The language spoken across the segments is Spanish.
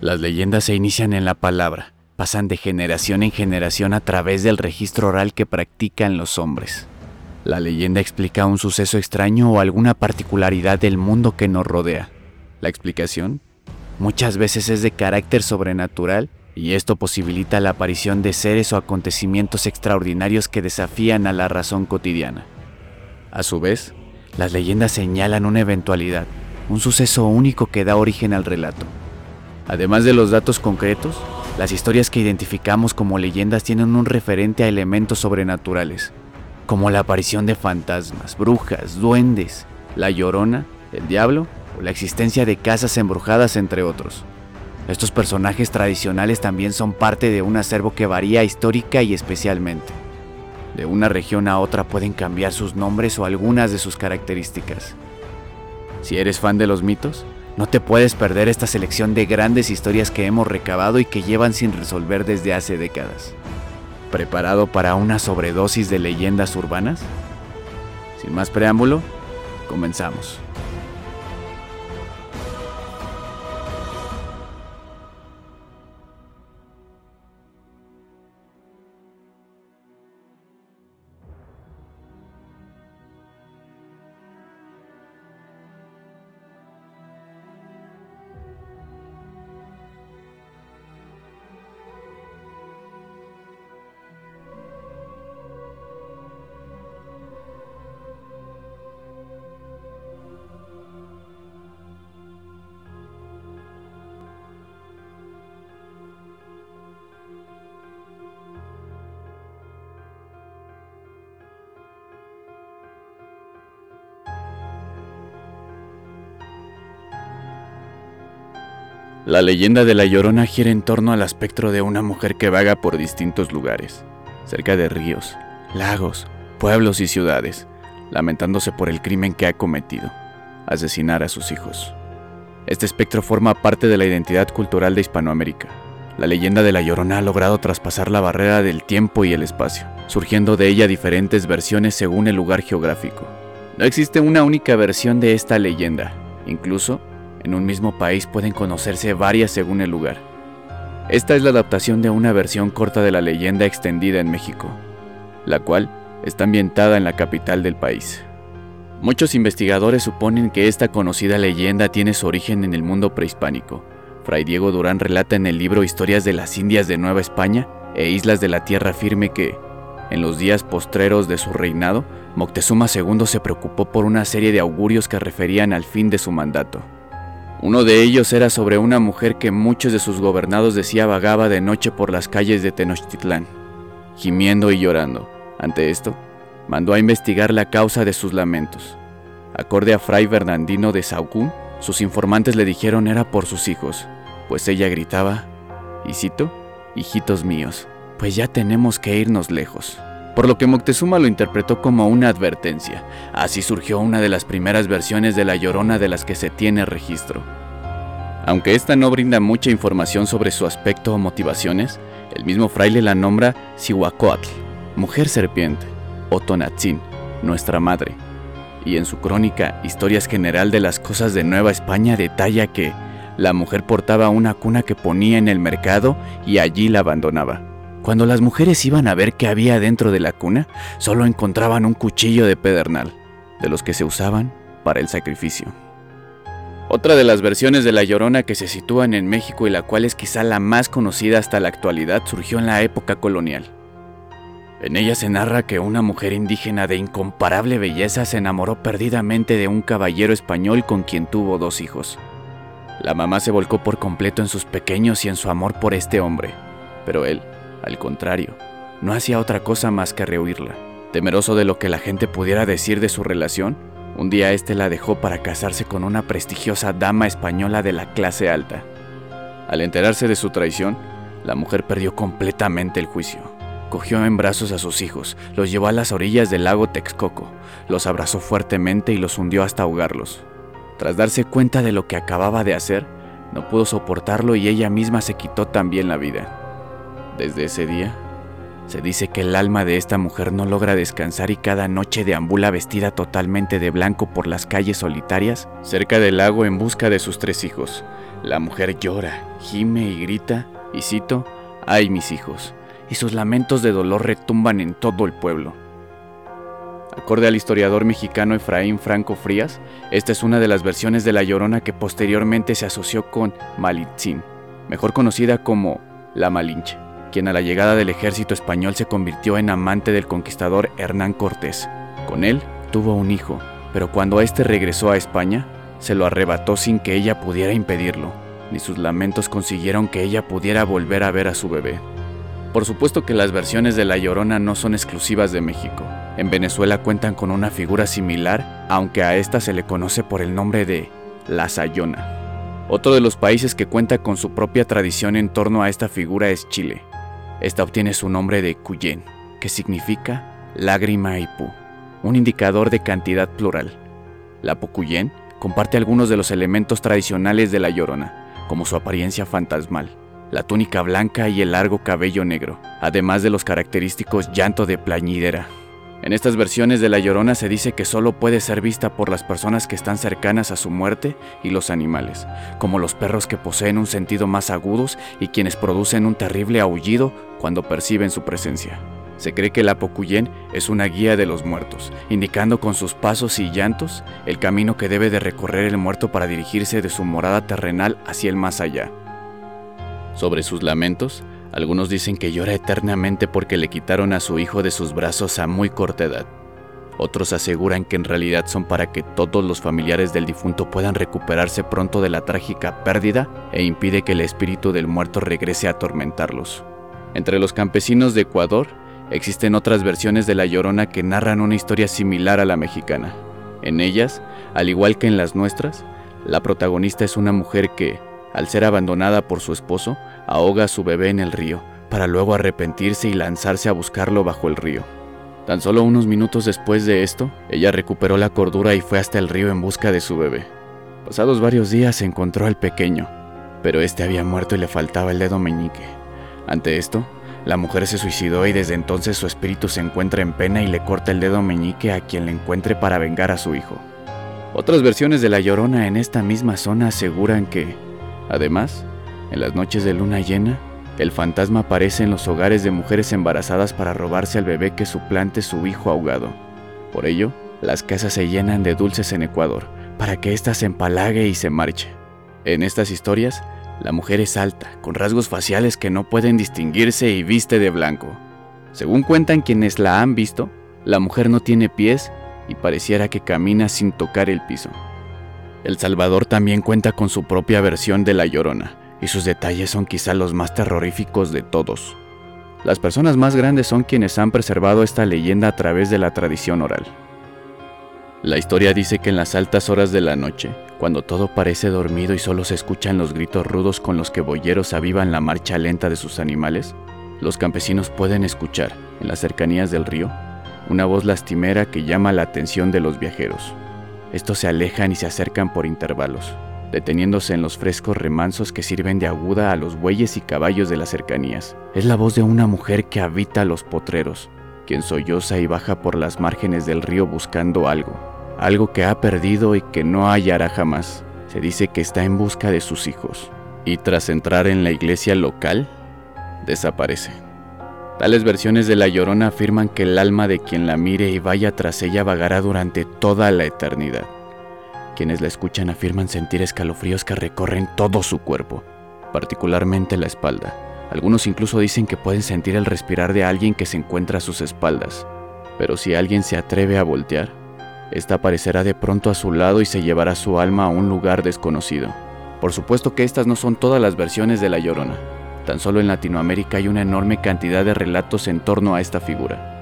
Las leyendas se inician en la palabra, pasan de generación en generación a través del registro oral que practican los hombres. La leyenda explica un suceso extraño o alguna particularidad del mundo que nos rodea. La explicación muchas veces es de carácter sobrenatural y esto posibilita la aparición de seres o acontecimientos extraordinarios que desafían a la razón cotidiana. A su vez, las leyendas señalan una eventualidad, un suceso único que da origen al relato. Además de los datos concretos, las historias que identificamos como leyendas tienen un referente a elementos sobrenaturales, como la aparición de fantasmas, brujas, duendes, la llorona, el diablo o la existencia de casas embrujadas, entre otros. Estos personajes tradicionales también son parte de un acervo que varía histórica y especialmente. De una región a otra pueden cambiar sus nombres o algunas de sus características. Si eres fan de los mitos, no te puedes perder esta selección de grandes historias que hemos recabado y que llevan sin resolver desde hace décadas. ¿Preparado para una sobredosis de leyendas urbanas? Sin más preámbulo, comenzamos. La leyenda de La Llorona gira en torno al espectro de una mujer que vaga por distintos lugares, cerca de ríos, lagos, pueblos y ciudades, lamentándose por el crimen que ha cometido, asesinar a sus hijos. Este espectro forma parte de la identidad cultural de Hispanoamérica. La leyenda de La Llorona ha logrado traspasar la barrera del tiempo y el espacio, surgiendo de ella diferentes versiones según el lugar geográfico. No existe una única versión de esta leyenda, incluso en un mismo país pueden conocerse varias según el lugar. Esta es la adaptación de una versión corta de la leyenda extendida en México, la cual está ambientada en la capital del país. Muchos investigadores suponen que esta conocida leyenda tiene su origen en el mundo prehispánico. Fray Diego Durán relata en el libro Historias de las Indias de Nueva España e Islas de la Tierra Firme que, en los días postreros de su reinado, Moctezuma II se preocupó por una serie de augurios que referían al fin de su mandato. Uno de ellos era sobre una mujer que muchos de sus gobernados decía vagaba de noche por las calles de Tenochtitlán, gimiendo y llorando. Ante esto, mandó a investigar la causa de sus lamentos. Acorde a Fray Bernardino de Saucún, sus informantes le dijeron era por sus hijos, pues ella gritaba, y cito, hijitos míos, pues ya tenemos que irnos lejos por lo que Moctezuma lo interpretó como una advertencia. Así surgió una de las primeras versiones de La Llorona de las que se tiene registro. Aunque esta no brinda mucha información sobre su aspecto o motivaciones, el mismo fraile la nombra Cihuacóatl, mujer serpiente, o Tonatzin, nuestra madre. Y en su crónica Historias General de las Cosas de Nueva España detalla que la mujer portaba una cuna que ponía en el mercado y allí la abandonaba. Cuando las mujeres iban a ver qué había dentro de la cuna, solo encontraban un cuchillo de pedernal, de los que se usaban para el sacrificio. Otra de las versiones de La Llorona que se sitúan en México y la cual es quizá la más conocida hasta la actualidad surgió en la época colonial. En ella se narra que una mujer indígena de incomparable belleza se enamoró perdidamente de un caballero español con quien tuvo dos hijos. La mamá se volcó por completo en sus pequeños y en su amor por este hombre, pero él, al contrario, no hacía otra cosa más que rehuirla. Temeroso de lo que la gente pudiera decir de su relación, un día este la dejó para casarse con una prestigiosa dama española de la clase alta. Al enterarse de su traición, la mujer perdió completamente el juicio. Cogió en brazos a sus hijos, los llevó a las orillas del lago Texcoco, los abrazó fuertemente y los hundió hasta ahogarlos. Tras darse cuenta de lo que acababa de hacer, no pudo soportarlo y ella misma se quitó también la vida. Desde ese día, se dice que el alma de esta mujer no logra descansar y cada noche deambula vestida totalmente de blanco por las calles solitarias cerca del lago en busca de sus tres hijos, La mujer llora, gime y grita, y cito, ¡ay mis hijos! Y sus lamentos de dolor retumban en todo el pueblo. Acorde al historiador mexicano Efraín Franco Frías, esta es una de las versiones de La Llorona que posteriormente se asoció con Malitzin, mejor conocida como La Malinche, quien a la llegada del ejército español se convirtió en amante del conquistador Hernán Cortés. Con él tuvo un hijo, pero cuando éste regresó a España, se lo arrebató sin que ella pudiera impedirlo, ni sus lamentos consiguieron que ella pudiera volver a ver a su bebé. Por supuesto que las versiones de La Llorona no son exclusivas de México. En Venezuela cuentan con una figura similar, aunque a esta se le conoce por el nombre de La Sayona. Otro de los países que cuenta con su propia tradición en torno a esta figura es Chile. Esta obtiene su nombre de Cuyén, que significa lágrima y pu, un indicador de cantidad plural. La Pocuyén comparte algunos de los elementos tradicionales de la Llorona, como su apariencia fantasmal, la túnica blanca y el largo cabello negro, además de los característicos llanto de plañidera. En estas versiones de La Llorona se dice que solo puede ser vista por las personas que están cercanas a su muerte y los animales, como los perros que poseen un sentido más agudos y quienes producen un terrible aullido cuando perciben su presencia. Se cree que la Pocuyén es una guía de los muertos, indicando con sus pasos y llantos el camino que debe de recorrer el muerto para dirigirse de su morada terrenal hacia el más allá. Sobre sus lamentos, algunos dicen que llora eternamente porque le quitaron a su hijo de sus brazos a muy corta edad. Otros aseguran que en realidad son para que todos los familiares del difunto puedan recuperarse pronto de la trágica pérdida e impide que el espíritu del muerto regrese a atormentarlos. Entre los campesinos de Ecuador, Existen otras versiones de La Llorona que narran una historia similar a la mexicana. En ellas, al igual que en las nuestras, la protagonista es una mujer que, al ser abandonada por su esposo, ahoga a su bebé en el río, para luego arrepentirse y lanzarse a buscarlo bajo el río. Tan solo unos minutos después de esto, ella recuperó la cordura y fue hasta el río en busca de su bebé. Pasados varios días encontró al pequeño, pero este había muerto y le faltaba el dedo meñique. Ante esto, la mujer se suicidó y desde entonces su espíritu se encuentra en pena y le corta el dedo meñique a quien le encuentre para vengar a su hijo. Otras versiones de La Llorona en esta misma zona aseguran que, además, en las noches de luna llena, el fantasma aparece en los hogares de mujeres embarazadas para robarse al bebé que suplante su hijo ahogado. Por ello, las casas se llenan de dulces en Ecuador, para que ésta se empalague y se marche. En estas historias, la mujer es alta, con rasgos faciales que no pueden distinguirse y viste de blanco. Según cuentan quienes la han visto, la mujer no tiene pies y pareciera que camina sin tocar el piso. El Salvador también cuenta con su propia versión de La Llorona, y sus detalles son quizá los más terroríficos de todos. Las personas más grandes son quienes han preservado esta leyenda a través de la tradición oral. La historia dice que en las altas horas de la noche, cuando todo parece dormido y solo se escuchan los gritos rudos con los que boyeros avivan la marcha lenta de sus animales, los campesinos pueden escuchar, en las cercanías del río, una voz lastimera que llama la atención de los viajeros. Estos se alejan y se acercan por intervalos, deteniéndose en los frescos remansos que sirven de aguda a los bueyes y caballos de las cercanías. Es la voz de una mujer que habita los potreros, quien solloza y baja por las márgenes del río buscando algo, algo que ha perdido y que no hallará jamás. Se dice que está en busca de sus hijos, y tras entrar en la iglesia local, desaparece. Tales versiones de La Llorona afirman que el alma de quien la mire y vaya tras ella vagará durante toda la eternidad. Quienes la escuchan afirman sentir escalofríos que recorren todo su cuerpo, particularmente la espalda algunos incluso dicen que pueden sentir el respirar de alguien que se encuentra a sus espaldas, pero si alguien se atreve a voltear, esta aparecerá de pronto a su lado y se llevará su alma a un lugar desconocido. Por supuesto que estas no son todas las versiones de La Llorona. Tan solo en Latinoamérica hay una enorme cantidad de relatos en torno a esta figura.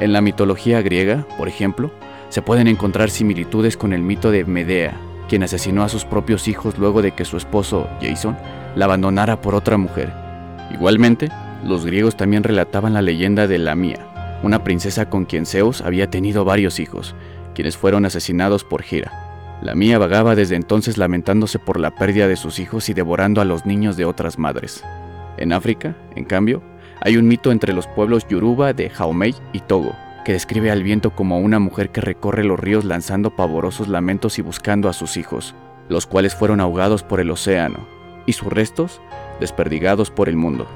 En la mitología griega, por ejemplo, se pueden encontrar similitudes con el mito de Medea, quien asesinó a sus propios hijos luego de que su esposo, Jason, la abandonara por otra mujer. Igualmente, los griegos también relataban la leyenda de Lamia, una princesa con quien Zeus había tenido varios hijos, quienes fueron asesinados por Hera. Lamia vagaba desde entonces lamentándose por la pérdida de sus hijos y devorando a los niños de otras madres. En África, en cambio, hay un mito entre los pueblos Yoruba de Jaumei y Togo, describe al viento como una mujer que recorre los ríos lanzando pavorosos lamentos y buscando a sus hijos. los cuales fueron ahogados por el océano, y sus restos desperdigados por el mundo.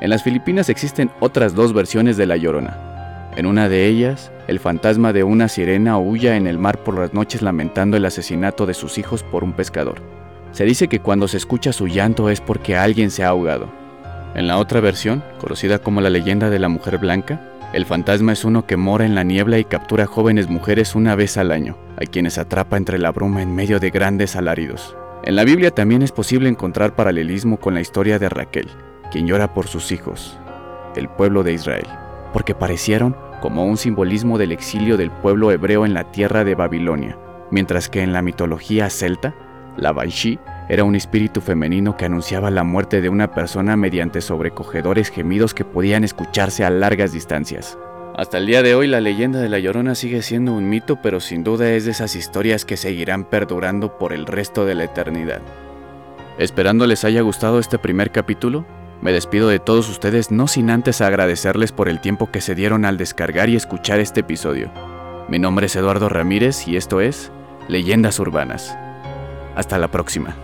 En las Filipinas existen otras dos versiones de La Llorona. En una de ellas, el fantasma de una sirena huya en el mar por las noches lamentando el asesinato de sus hijos por un pescador. Se dice que cuando se escucha su llanto es porque alguien se ha ahogado. En la otra versión, conocida como la leyenda de la mujer blanca, el fantasma es uno que mora en la niebla y captura jóvenes mujeres una vez al año, a quienes atrapa entre la bruma en medio de grandes alaridos. En la Biblia también es posible encontrar paralelismo con la historia de Raquel, quien llora por sus hijos, el pueblo de Israel, porque parecieron como un simbolismo del exilio del pueblo hebreo en la tierra de Babilonia, mientras que en la mitología celta, la Banshee era un espíritu femenino que anunciaba la muerte de una persona mediante sobrecogedores gemidos que podían escucharse a largas distancias. Hasta el día de hoy la leyenda de La Llorona sigue siendo un mito, pero sin duda es de esas historias que seguirán perdurando por el resto de la eternidad. Esperando les haya gustado este primer capítulo, me despido de todos ustedes no sin antes agradecerles por el tiempo que se dieron al descargar y escuchar este episodio. Mi nombre es Eduardo Ramírez y esto es Leyendas Urbanas. Hasta la próxima.